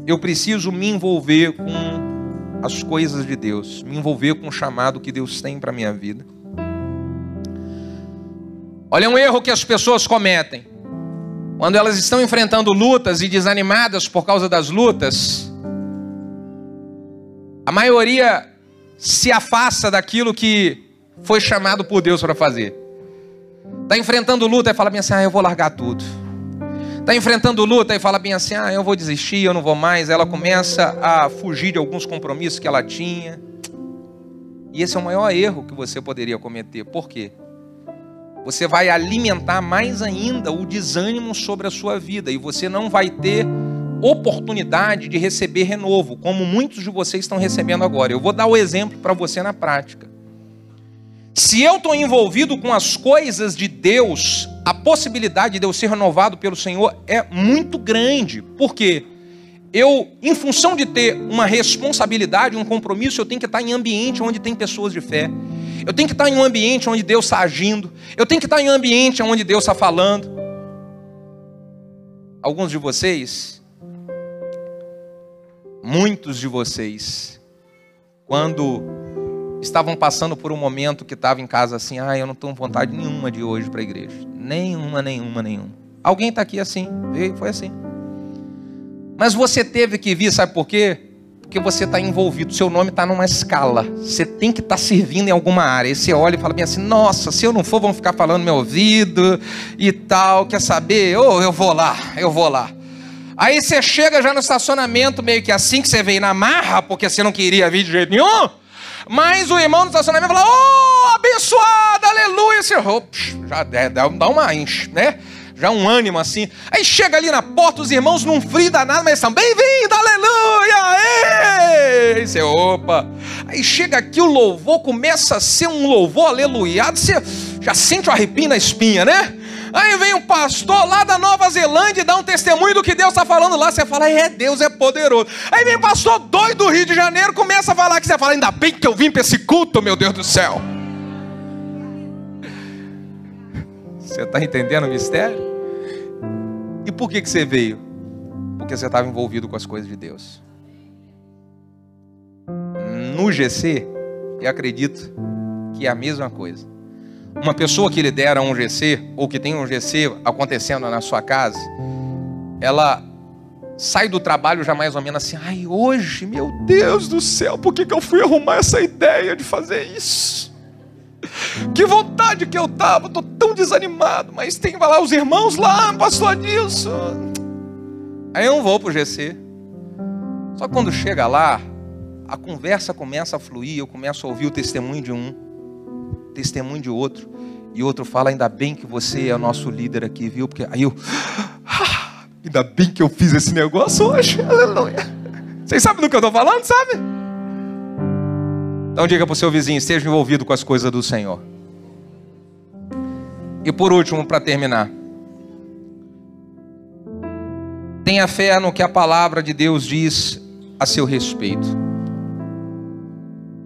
eu preciso me envolver com as coisas de Deus, me envolver com o chamado que Deus tem para minha vida. Olha um erro que as pessoas cometem. Quando elas estão enfrentando lutas e desanimadas por causa das lutas, a maioria se afasta daquilo que foi chamado por Deus para fazer. Está enfrentando luta e fala bem assim: ah, eu vou largar tudo. Está enfrentando luta e fala bem assim: ah, eu vou desistir, eu não vou mais. Ela começa a fugir de alguns compromissos que ela tinha. E esse é o maior erro que você poderia cometer. Por quê? Você vai alimentar mais ainda o desânimo sobre a sua vida e você não vai ter oportunidade de receber renovo, como muitos de vocês estão recebendo agora. Eu vou dar o exemplo para você na prática. Se eu estou envolvido com as coisas de Deus, a possibilidade de eu ser renovado pelo Senhor é muito grande. Por quê? Eu, em função de ter uma responsabilidade, um compromisso, eu tenho que estar em ambiente onde tem pessoas de fé. Eu tenho que estar em um ambiente onde Deus está agindo. Eu tenho que estar em um ambiente onde Deus está falando. Alguns de vocês muitos de vocês, quando estavam passando por um momento que estava em casa assim, ah, eu não tenho vontade nenhuma de hoje para a igreja. Nenhuma, nenhuma, nenhuma. Alguém está aqui assim, foi assim. Mas você teve que vir, sabe por quê? Porque você está envolvido, seu nome está numa escala. Você tem que estar tá servindo em alguma área. E você olha e fala bem assim: nossa, se eu não for, vão ficar falando meu ouvido e tal. Quer saber? Ou oh, eu vou lá, eu vou lá. Aí você chega já no estacionamento, meio que assim que você veio na marra, porque você não queria vir de jeito nenhum. Mas o irmão no estacionamento fala: Oh, abençoado, aleluia. Você, oh, já dá uma enche, né? Já um ânimo assim. Aí chega ali na porta, os irmãos num frio danado, mas estão bem-vindo, aleluia! Aí você, opa. Aí chega aqui o louvor, começa a ser um louvor aleluiado, você já sente o arrepio na espinha, né? Aí vem um pastor lá da Nova Zelândia e dá um testemunho do que Deus está falando lá. Você fala, é, Deus é poderoso. Aí vem um pastor doido do Rio de Janeiro, começa a falar que você fala, ainda bem que eu vim para esse culto, meu Deus do céu. Você está entendendo o mistério? E por que, que você veio? Porque você estava envolvido com as coisas de Deus. No GC, eu acredito que é a mesma coisa. Uma pessoa que lidera um GC, ou que tem um GC acontecendo na sua casa, ela sai do trabalho já mais ou menos assim, ai, hoje, meu Deus do céu, por que, que eu fui arrumar essa ideia de fazer isso? Que vontade que eu tava, tô tão desanimado, mas tem lá os irmãos lá, pastor disso. Aí eu não vou pro GC. Só que quando chega lá, a conversa começa a fluir, eu começo a ouvir o testemunho de um, testemunho de outro. E outro fala, ainda bem que você é o nosso líder aqui, viu? Porque aí eu. Ah, ainda bem que eu fiz esse negócio hoje. Aleluia. Vocês sabem do que eu estou falando, sabe? Então diga para o seu vizinho, esteja envolvido com as coisas do Senhor. E por último, para terminar. Tenha fé no que a palavra de Deus diz a seu respeito.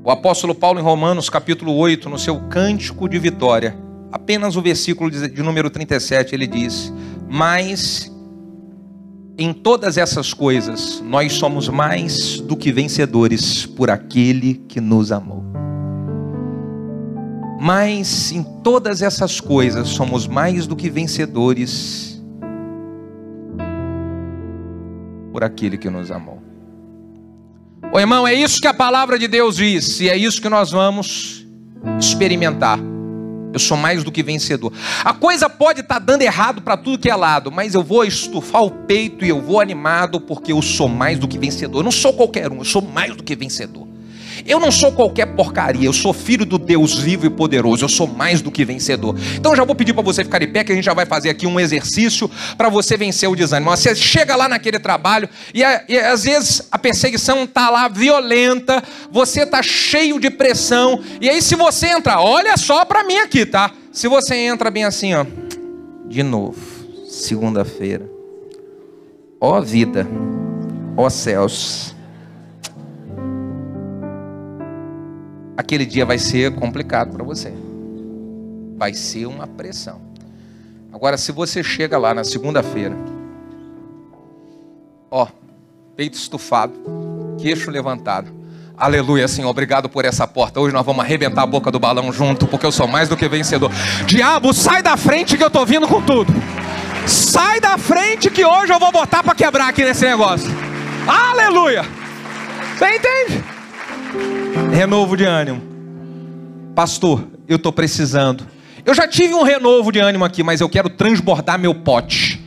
O apóstolo Paulo, em Romanos, capítulo 8, no seu cântico de vitória, apenas o versículo de número 37, ele diz: Mas em todas essas coisas, nós somos mais do que vencedores por aquele que nos amou. Mas em todas essas coisas somos mais do que vencedores por aquele que nos amou. Ô irmão, é isso que a palavra de Deus diz, e é isso que nós vamos experimentar. Eu sou mais do que vencedor. A coisa pode estar tá dando errado para tudo que é lado, mas eu vou estufar o peito e eu vou animado porque eu sou mais do que vencedor. Eu não sou qualquer um, eu sou mais do que vencedor. Eu não sou qualquer porcaria, eu sou filho do Deus vivo e poderoso, eu sou mais do que vencedor. Então já vou pedir para você ficar de pé, que a gente já vai fazer aqui um exercício para você vencer o desânimo. Você chega lá naquele trabalho e, e às vezes a perseguição está lá violenta, você está cheio de pressão, e aí se você entra, olha só para mim aqui, tá? Se você entra bem assim, ó, de novo, segunda-feira, ó vida, ó céus aquele dia vai ser complicado para você. Vai ser uma pressão. Agora, se você chega lá na segunda-feira, ó, peito estufado, queixo levantado, aleluia, Senhor, obrigado por essa porta. Hoje nós vamos arrebentar a boca do balão junto, porque eu sou mais do que vencedor. Diabo, sai da frente que eu tô vindo com tudo. Sai da frente que hoje eu vou botar para quebrar aqui nesse negócio. Aleluia! Você entende? Renovo de ânimo. Pastor, eu estou precisando. Eu já tive um renovo de ânimo aqui, mas eu quero transbordar meu pote.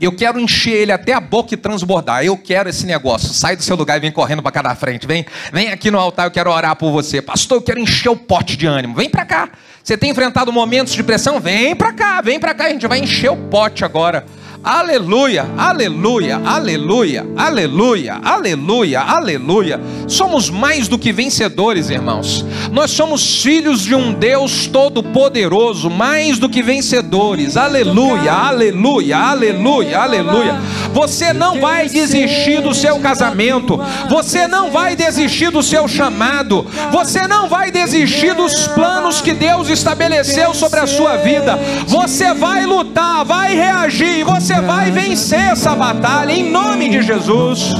Eu quero encher ele até a boca e transbordar. Eu quero esse negócio. Sai do seu lugar e vem correndo para cá da frente. Vem, vem aqui no altar, eu quero orar por você. Pastor, eu quero encher o pote de ânimo. Vem para cá. Você tem enfrentado momentos de pressão? Vem para cá, vem para cá. A gente vai encher o pote agora. Aleluia, aleluia, aleluia, aleluia, aleluia, aleluia. Somos mais do que vencedores, irmãos. Nós somos filhos de um Deus todo-poderoso, mais do que vencedores. Aleluia, aleluia, aleluia, aleluia. Você não vai desistir do seu casamento. Você não vai desistir do seu chamado. Você não vai desistir dos planos que Deus estabeleceu sobre a sua vida. Você vai lutar, vai reagir, você você vai vencer essa batalha em nome de Jesus.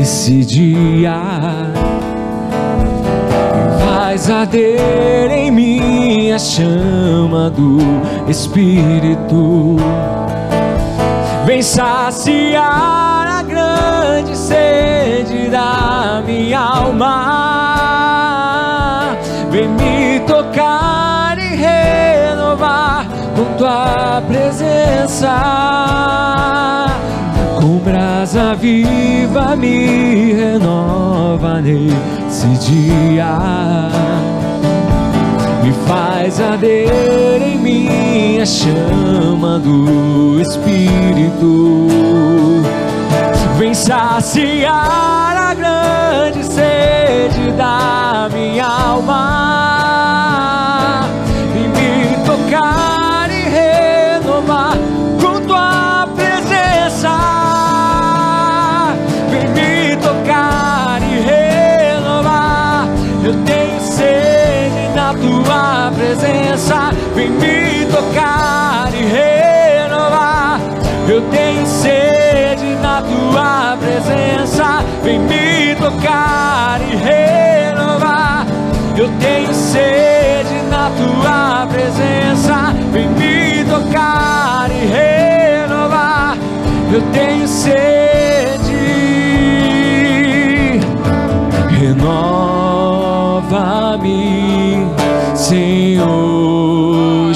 Esse dia faz arder em mim a chama do Espírito. Vem saciar a grande sede da minha alma. Vem me tocar tua presença. Com brasa viva me renova nesse dia. Me faz arder em mim a chama do Espírito. Vem saciar a grande sede da minha alma vem me tocar e renovar. Eu tenho sede na tua presença, vem me tocar e renovar. Eu tenho sede na tua presença, vem me tocar e renovar. Eu tenho sede, renova-me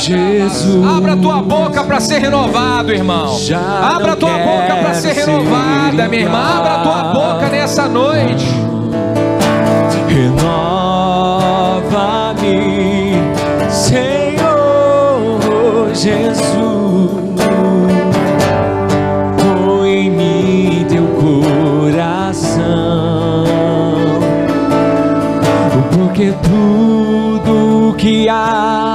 Jesus. Abra tua boca para ser renovado, irmão. Já Abra tua boca para ser renovada, minha irmã. Abra tua boca nessa noite. Renova-me, Senhor Jesus. Põe em mim teu coração, porque tu que há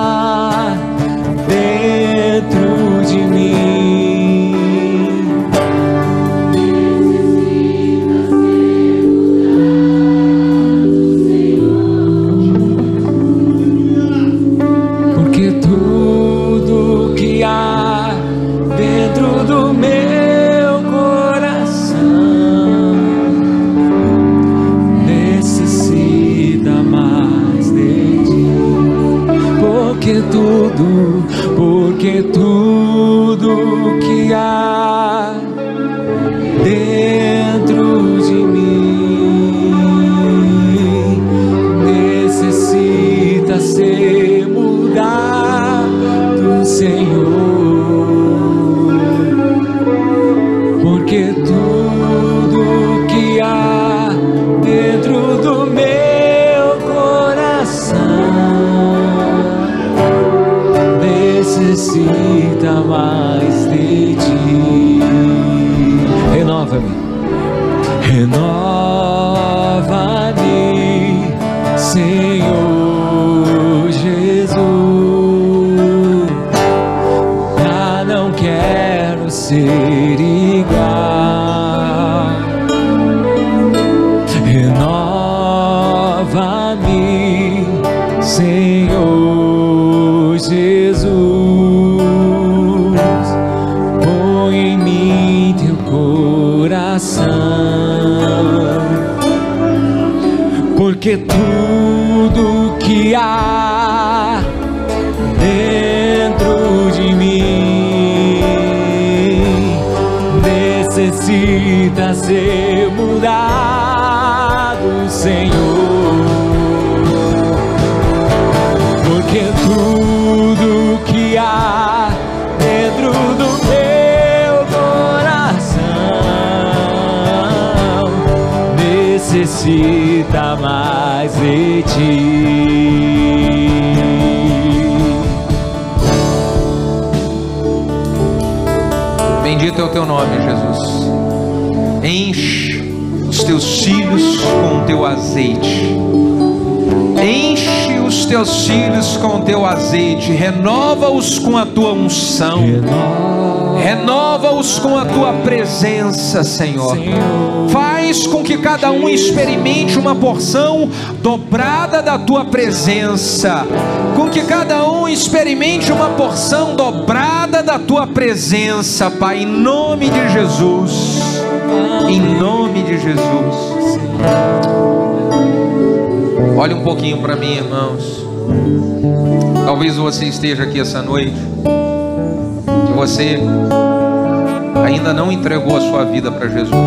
unção. Renova-os com a tua presença, Senhor. Faz com que cada um experimente uma porção dobrada da tua presença. Com que cada um experimente uma porção dobrada da tua presença, Pai, em nome de Jesus. Em nome de Jesus. Olhe um pouquinho para mim, irmãos. Talvez você esteja aqui essa noite você ainda não entregou a sua vida para Jesus.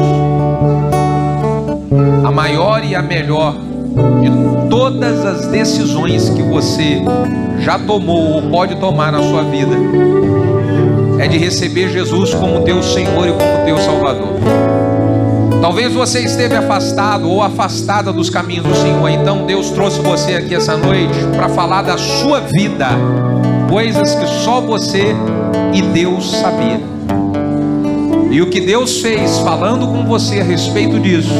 A maior e a melhor de todas as decisões que você já tomou ou pode tomar na sua vida é de receber Jesus como teu Senhor e como teu Salvador. Talvez você esteve afastado ou afastada dos caminhos do Senhor, então Deus trouxe você aqui essa noite para falar da sua vida, coisas que só você e Deus sabia. E o que Deus fez falando com você a respeito disso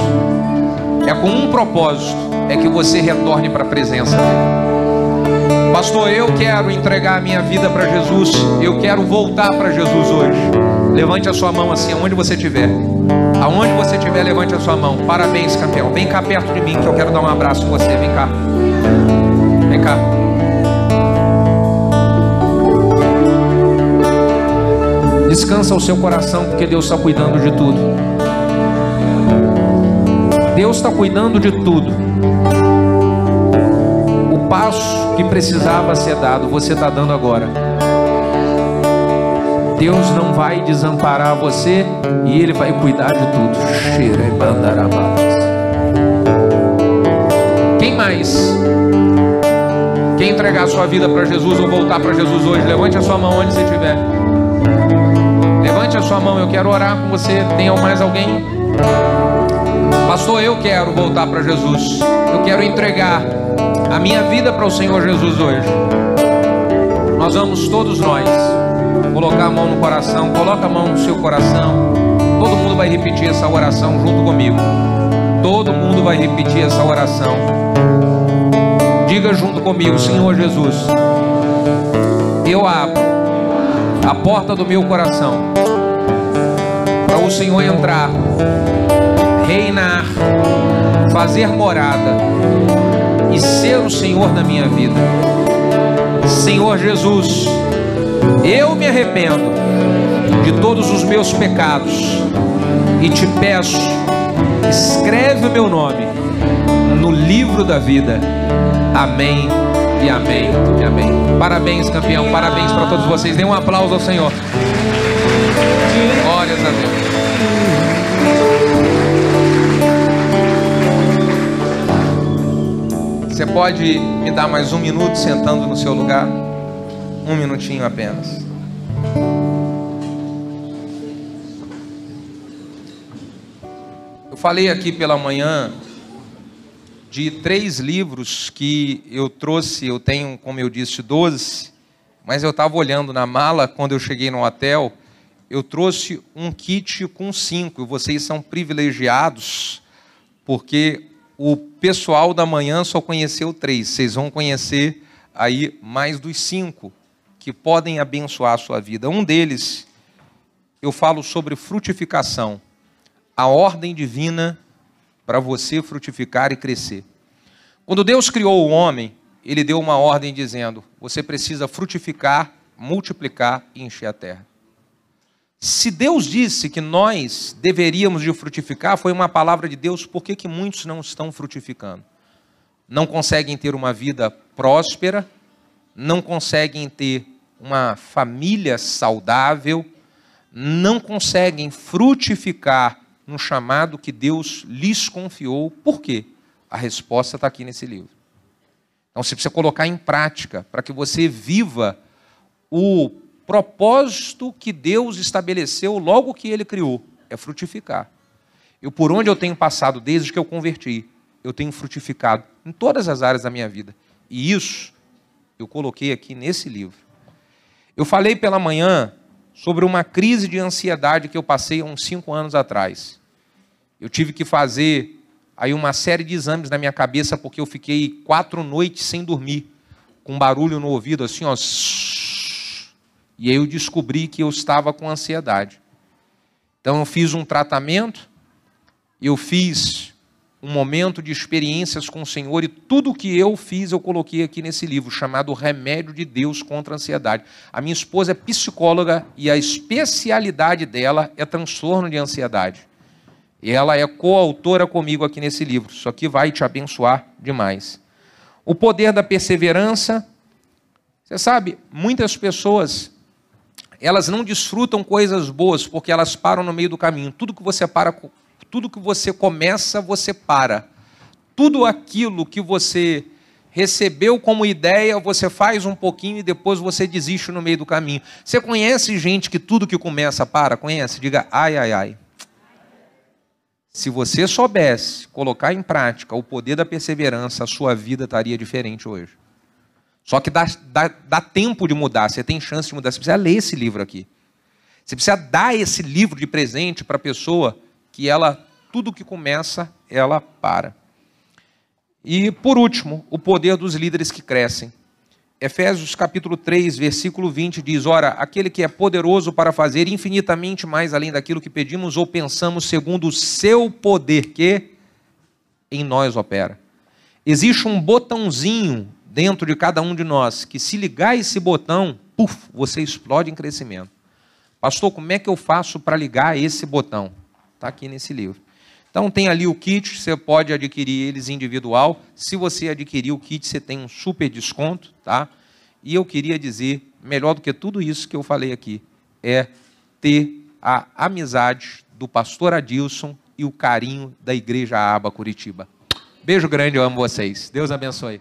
é com um propósito, é que você retorne para a presença dele. Pastor, eu quero entregar a minha vida para Jesus, eu quero voltar para Jesus hoje. Levante a sua mão assim, aonde você estiver. Aonde você estiver, levante a sua mão. Parabéns, campeão. Vem cá perto de mim que eu quero dar um abraço em você. Vem cá. Vem cá. Descansa o seu coração, porque Deus está cuidando de tudo. Deus está cuidando de tudo. O passo que precisava ser dado, você está dando agora. Deus não vai desamparar você e Ele vai cuidar de tudo. Quem mais? Quem entregar sua vida para Jesus ou voltar para Jesus hoje, levante a sua mão onde você estiver. Levante a sua mão, eu quero orar com você. Tem mais alguém? Pastor, eu quero voltar para Jesus. Eu quero entregar a minha vida para o Senhor Jesus hoje. Nós vamos todos nós colocar a mão no coração, coloca a mão no seu coração. Todo mundo vai repetir essa oração junto comigo. Todo mundo vai repetir essa oração. Diga junto comigo, Senhor Jesus. Eu abro a porta do meu coração para o Senhor entrar, reinar, fazer morada e ser o Senhor da minha vida. Senhor Jesus, eu me arrependo de todos os meus pecados e te peço, escreve o meu nome no livro da vida. Amém e amém e amém. Parabéns, campeão, parabéns para todos vocês. Dê um aplauso ao Senhor. Você pode me dar mais um minuto sentando no seu lugar? Um minutinho apenas. Eu falei aqui pela manhã de três livros que eu trouxe, eu tenho, como eu disse, 12, mas eu estava olhando na mala quando eu cheguei no hotel, eu trouxe um kit com cinco, vocês são privilegiados, porque o pessoal da manhã só conheceu três. Vocês vão conhecer aí mais dos cinco que podem abençoar a sua vida. Um deles, eu falo sobre frutificação, a ordem divina para você frutificar e crescer. Quando Deus criou o homem, ele deu uma ordem dizendo: você precisa frutificar, multiplicar e encher a terra. Se Deus disse que nós deveríamos de frutificar, foi uma palavra de Deus, por que, que muitos não estão frutificando? Não conseguem ter uma vida próspera, não conseguem ter uma família saudável, não conseguem frutificar no chamado que Deus lhes confiou. Por quê? A resposta está aqui nesse livro. Então você precisa colocar em prática para que você viva o propósito que Deus estabeleceu logo que ele criou, é frutificar. Eu por onde eu tenho passado desde que eu converti, eu tenho frutificado em todas as áreas da minha vida. E isso eu coloquei aqui nesse livro. Eu falei pela manhã sobre uma crise de ansiedade que eu passei há uns cinco anos atrás. Eu tive que fazer aí uma série de exames na minha cabeça porque eu fiquei quatro noites sem dormir, com barulho no ouvido, assim, ó. E aí eu descobri que eu estava com ansiedade. Então eu fiz um tratamento, eu fiz um momento de experiências com o Senhor e tudo que eu fiz eu coloquei aqui nesse livro chamado Remédio de Deus contra a Ansiedade. A minha esposa é psicóloga e a especialidade dela é transtorno de ansiedade. E ela é coautora comigo aqui nesse livro. Isso aqui vai te abençoar demais. O poder da perseverança. Você sabe, muitas pessoas elas não desfrutam coisas boas porque elas param no meio do caminho. Tudo que você para tudo que você começa, você para. Tudo aquilo que você recebeu como ideia, você faz um pouquinho e depois você desiste no meio do caminho. Você conhece gente que tudo que começa para? Conhece? Diga ai, ai, ai. Se você soubesse colocar em prática o poder da perseverança, a sua vida estaria diferente hoje. Só que dá, dá, dá tempo de mudar, você tem chance de mudar. Você precisa ler esse livro aqui. Você precisa dar esse livro de presente para a pessoa que ela, tudo que começa, ela para. E, por último, o poder dos líderes que crescem. Efésios capítulo 3, versículo 20 diz: Ora, aquele que é poderoso para fazer infinitamente mais além daquilo que pedimos ou pensamos, segundo o seu poder que em nós opera. Existe um botãozinho dentro de cada um de nós que, se ligar esse botão, puf, você explode em crescimento. Pastor, como é que eu faço para ligar esse botão? Está aqui nesse livro. Então tem ali o kit, você pode adquirir eles individual. Se você adquirir o kit, você tem um super desconto, tá? E eu queria dizer, melhor do que tudo isso que eu falei aqui, é ter a amizade do pastor Adilson e o carinho da Igreja Aba Curitiba. Beijo grande, eu amo vocês. Deus abençoe.